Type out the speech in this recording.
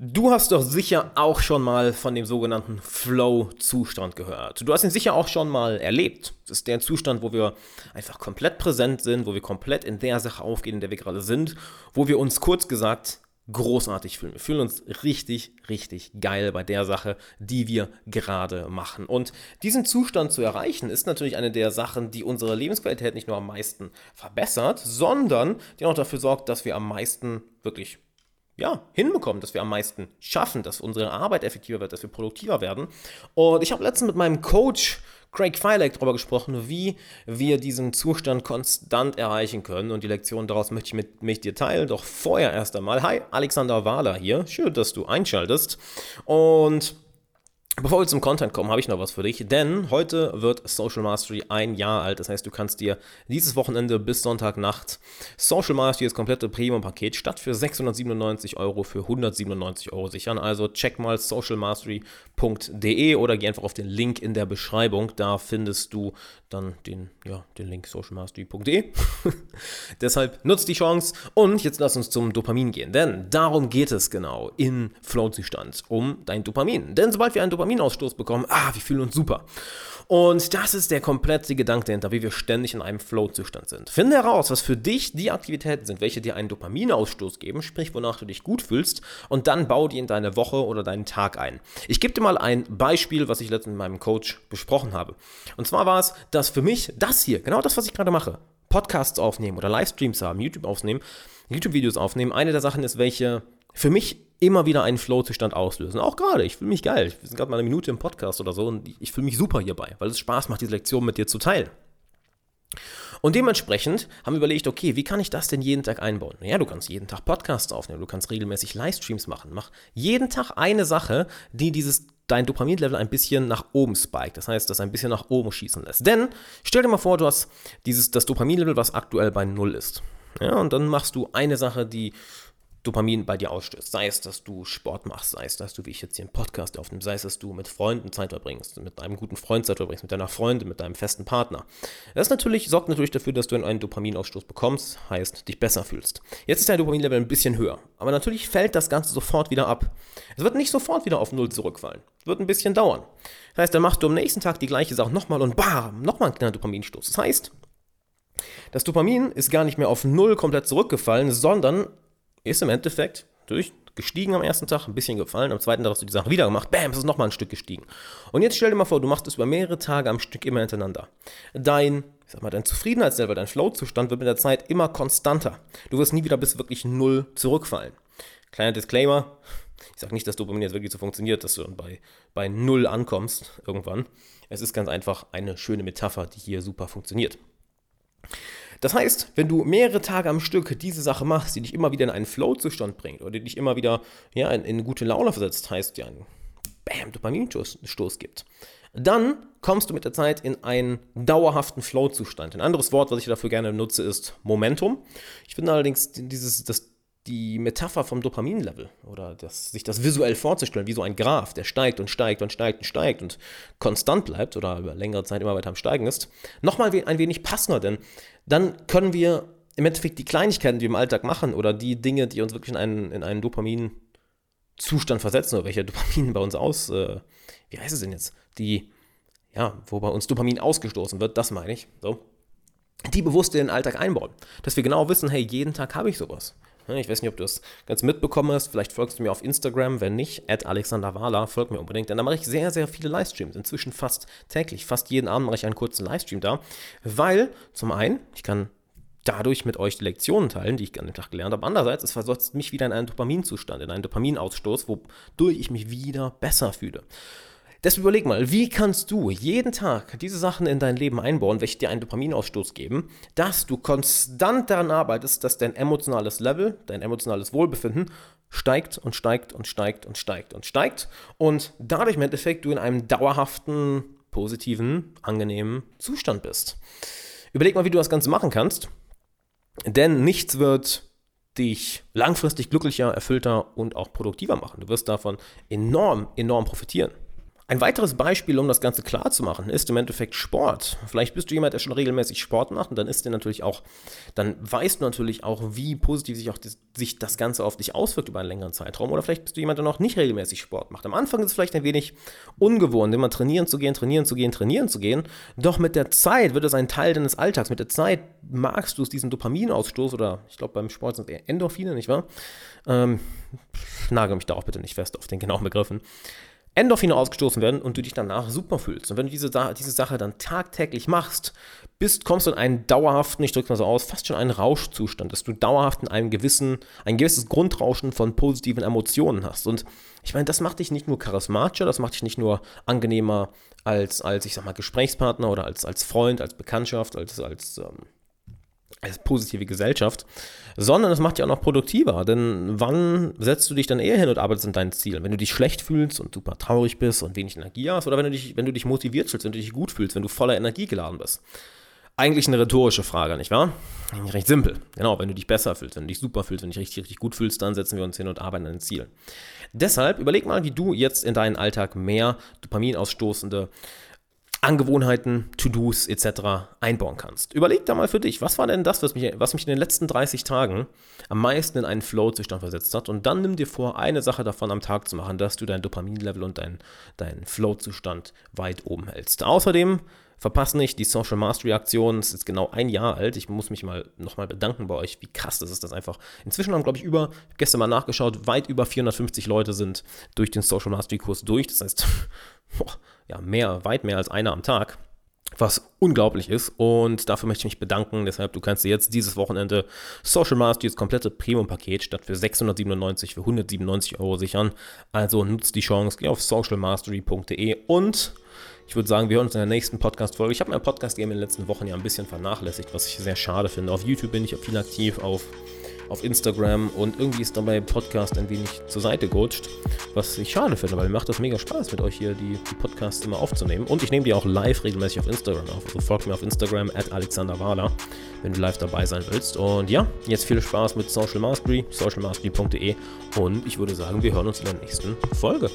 Du hast doch sicher auch schon mal von dem sogenannten Flow-Zustand gehört. Du hast ihn sicher auch schon mal erlebt. Das ist der Zustand, wo wir einfach komplett präsent sind, wo wir komplett in der Sache aufgehen, in der wir gerade sind, wo wir uns kurz gesagt großartig fühlen. Wir fühlen uns richtig, richtig geil bei der Sache, die wir gerade machen. Und diesen Zustand zu erreichen, ist natürlich eine der Sachen, die unsere Lebensqualität nicht nur am meisten verbessert, sondern die auch dafür sorgt, dass wir am meisten wirklich ja, hinbekommen, dass wir am meisten schaffen, dass unsere Arbeit effektiver wird, dass wir produktiver werden. Und ich habe letztens mit meinem Coach Craig Feilek darüber gesprochen, wie wir diesen Zustand konstant erreichen können. Und die Lektion daraus möchte ich mit, mit dir teilen. Doch vorher erst einmal, hi, Alexander Wahler hier. Schön, dass du einschaltest. Und Bevor wir zum Content kommen, habe ich noch was für dich, denn heute wird Social Mastery ein Jahr alt. Das heißt, du kannst dir dieses Wochenende bis Sonntagnacht Social Mastery, das komplette Premium-Paket, statt für 697 Euro für 197 Euro sichern. Also check mal socialmastery.de oder geh einfach auf den Link in der Beschreibung. Da findest du dann den, ja, den Link socialmastery.de. Deshalb nutzt die Chance und jetzt lass uns zum Dopamin gehen, denn darum geht es genau in Flow-Zustand, um dein Dopamin. Denn sobald wir ein Dopamin Dopaminausstoß bekommen, ah, wir fühlen uns super. Und das ist der komplette Gedanke dahinter, wie wir ständig in einem Flow-Zustand sind. Finde heraus, was für dich die Aktivitäten sind, welche dir einen Dopaminausstoß geben, sprich, wonach du dich gut fühlst, und dann bau die in deine Woche oder deinen Tag ein. Ich gebe dir mal ein Beispiel, was ich letztens mit meinem Coach besprochen habe. Und zwar war es, dass für mich das hier, genau das, was ich gerade mache, Podcasts aufnehmen oder Livestreams haben, YouTube aufnehmen, YouTube-Videos aufnehmen, eine der Sachen ist, welche für mich immer wieder einen Flow-Zustand auslösen. Auch gerade, ich fühle mich geil. Wir sind gerade mal eine Minute im Podcast oder so und ich fühle mich super hierbei, weil es Spaß macht, diese Lektion mit dir zu teilen. Und dementsprechend haben wir überlegt, okay, wie kann ich das denn jeden Tag einbauen? Naja, du kannst jeden Tag Podcasts aufnehmen, du kannst regelmäßig Livestreams machen. Mach jeden Tag eine Sache, die dieses dein Dopaminlevel ein bisschen nach oben spiked. Das heißt, das ein bisschen nach oben schießen lässt. Denn stell dir mal vor, du hast dieses, das Dopaminlevel, was aktuell bei Null ist. Ja, und dann machst du eine Sache, die Dopamin bei dir ausstößt. Sei es, dass du Sport machst, sei es, dass du, wie ich jetzt hier einen Podcast aufnimmst, sei es, dass du mit Freunden Zeit verbringst, mit einem guten Freund Zeit verbringst, mit deiner Freundin, mit deinem festen Partner. Das natürlich, sorgt natürlich dafür, dass du einen Dopaminausstoß bekommst, heißt, dich besser fühlst. Jetzt ist dein Dopaminlevel ein bisschen höher, aber natürlich fällt das Ganze sofort wieder ab. Es wird nicht sofort wieder auf Null zurückfallen. Es wird ein bisschen dauern. Das heißt, dann machst du am nächsten Tag die gleiche Sache nochmal und bam, nochmal ein kleiner Dopaminstoß. Das heißt, das Dopamin ist gar nicht mehr auf Null komplett zurückgefallen, sondern ist im Endeffekt durch gestiegen am ersten Tag, ein bisschen gefallen, am zweiten Tag hast du die Sache wieder gemacht, bam, es ist nochmal ein Stück gestiegen. Und jetzt stell dir mal vor, du machst es über mehrere Tage am Stück immer hintereinander. Dein, ich sag mal, dein Zufriedenheitslevel, dein Flow-Zustand wird mit der Zeit immer konstanter. Du wirst nie wieder bis wirklich null zurückfallen. Kleiner Disclaimer, ich sage nicht, dass Dopamin jetzt wirklich so funktioniert, dass du dann bei, bei null ankommst irgendwann. Es ist ganz einfach eine schöne Metapher, die hier super funktioniert. Das heißt, wenn du mehrere Tage am Stück diese Sache machst, die dich immer wieder in einen Flow-Zustand bringt oder die dich immer wieder ja, in, in gute Laune versetzt, heißt ja einen Bam, Dopaminstoß gibt, dann kommst du mit der Zeit in einen dauerhaften Flow-Zustand. Ein anderes Wort, was ich dafür gerne nutze, ist Momentum. Ich finde allerdings dieses, das die Metapher vom Dopaminlevel oder das, sich das visuell vorzustellen, wie so ein Graph, der steigt und steigt und steigt und steigt und konstant bleibt oder über längere Zeit immer weiter am Steigen ist, nochmal ein wenig passender, denn dann können wir im Endeffekt die Kleinigkeiten, die wir im Alltag machen oder die Dinge, die uns wirklich in einen, in einen Dopamin-Zustand versetzen oder welcher Dopamin bei uns aus, äh, wie heißt es denn jetzt, die, ja, wo bei uns Dopamin ausgestoßen wird, das meine ich, so, die bewusst in den Alltag einbauen. Dass wir genau wissen, hey, jeden Tag habe ich sowas. Ich weiß nicht, ob du das ganz mitbekommen hast. Vielleicht folgst du mir auf Instagram. Wenn nicht, at Alexander Wahler, folg mir unbedingt. Denn da mache ich sehr, sehr viele Livestreams. Inzwischen fast täglich. Fast jeden Abend mache ich einen kurzen Livestream da. Weil, zum einen, ich kann dadurch mit euch die Lektionen teilen, die ich an dem Tag gelernt habe. Andererseits, es versetzt mich wieder in einen Dopaminzustand, in einen Dopaminausstoß, wodurch ich mich wieder besser fühle. Deshalb überleg mal, wie kannst du jeden Tag diese Sachen in dein Leben einbauen, welche dir einen Dopaminausstoß geben, dass du konstant daran arbeitest, dass dein emotionales Level, dein emotionales Wohlbefinden steigt und steigt und steigt und steigt und steigt und dadurch im Endeffekt du in einem dauerhaften, positiven, angenehmen Zustand bist. Überleg mal, wie du das Ganze machen kannst, denn nichts wird dich langfristig glücklicher, erfüllter und auch produktiver machen. Du wirst davon enorm, enorm profitieren. Ein weiteres Beispiel, um das Ganze klar zu machen, ist im Endeffekt Sport. Vielleicht bist du jemand, der schon regelmäßig Sport macht und dann ist dir natürlich auch, dann weißt du natürlich auch, wie positiv sich auch das, sich das Ganze auf dich auswirkt über einen längeren Zeitraum. Oder vielleicht bist du jemand, der noch nicht regelmäßig Sport macht. Am Anfang ist es vielleicht ein wenig ungewohnt, immer trainieren zu gehen, trainieren zu gehen, trainieren zu gehen. Doch mit der Zeit wird es ein Teil deines Alltags. Mit der Zeit magst du es, diesen Dopaminausstoß oder ich glaube beim Sport sind es eher Endorphine, nicht wahr? Ähm, nagel mich da auch bitte nicht fest auf den genauen Begriffen. Endorphine ausgestoßen werden und du dich danach super fühlst. Und wenn du diese, diese Sache dann tagtäglich machst, bist, kommst du in einen dauerhaften, ich drücke mal so aus, fast schon einen Rauschzustand, dass du dauerhaft in einem gewissen, ein gewisses Grundrauschen von positiven Emotionen hast. Und ich meine, das macht dich nicht nur charismatischer, das macht dich nicht nur angenehmer als, als ich sag mal, Gesprächspartner oder als, als Freund, als Bekanntschaft, als, als ähm, als positive Gesellschaft, sondern es macht dich auch noch produktiver. Denn wann setzt du dich dann eher hin und arbeitest an deinen Zielen? Wenn du dich schlecht fühlst und super traurig bist und wenig Energie hast, oder wenn du dich, wenn du dich motiviert fühlst, wenn du dich gut fühlst, wenn du voller Energie geladen bist? Eigentlich eine rhetorische Frage, nicht wahr? Eigentlich recht simpel. Genau, wenn du dich besser fühlst, wenn du dich super fühlst, wenn du dich richtig, richtig gut fühlst, dann setzen wir uns hin und arbeiten an den Zielen. Deshalb überleg mal, wie du jetzt in deinen Alltag mehr dopaminausstoßende Angewohnheiten, To-Dos etc. einbauen kannst. Überleg da mal für dich, was war denn das, was mich, was mich in den letzten 30 Tagen am meisten in einen Flow-Zustand versetzt hat? Und dann nimm dir vor, eine Sache davon am Tag zu machen, dass du dein Dopaminlevel und deinen dein Flow-Zustand weit oben hältst. Außerdem verpasse nicht die Social Mastery Aktion. Es ist genau ein Jahr alt. Ich muss mich mal nochmal bedanken bei euch, wie krass das ist das einfach. Inzwischen haben, glaube ich, über, gestern mal nachgeschaut, weit über 450 Leute sind durch den Social Mastery Kurs durch. Das heißt, ja, mehr, weit mehr als einer am Tag. Was unglaublich ist und dafür möchte ich mich bedanken. Deshalb, du kannst dir jetzt dieses Wochenende Social Mastery, das komplette Premium-Paket, statt für 697 für 197 Euro sichern. Also nutzt die Chance, geh auf socialmastery.de und ich würde sagen, wir hören uns in der nächsten Podcast-Folge. Ich habe mein Podcast-Game in den letzten Wochen ja ein bisschen vernachlässigt, was ich sehr schade finde. Auf YouTube bin ich viel aktiv, auf auf Instagram und irgendwie ist dabei Podcast ein wenig zur Seite gerutscht, was ich schade finde, weil mir macht das mega Spaß, mit euch hier die, die Podcasts immer aufzunehmen. Und ich nehme die auch live regelmäßig auf Instagram auf. Also folgt mir auf Instagram at alexanderwala, wenn du live dabei sein willst. Und ja, jetzt viel Spaß mit Social Mastery, socialmastery.de und ich würde sagen, wir hören uns in der nächsten Folge.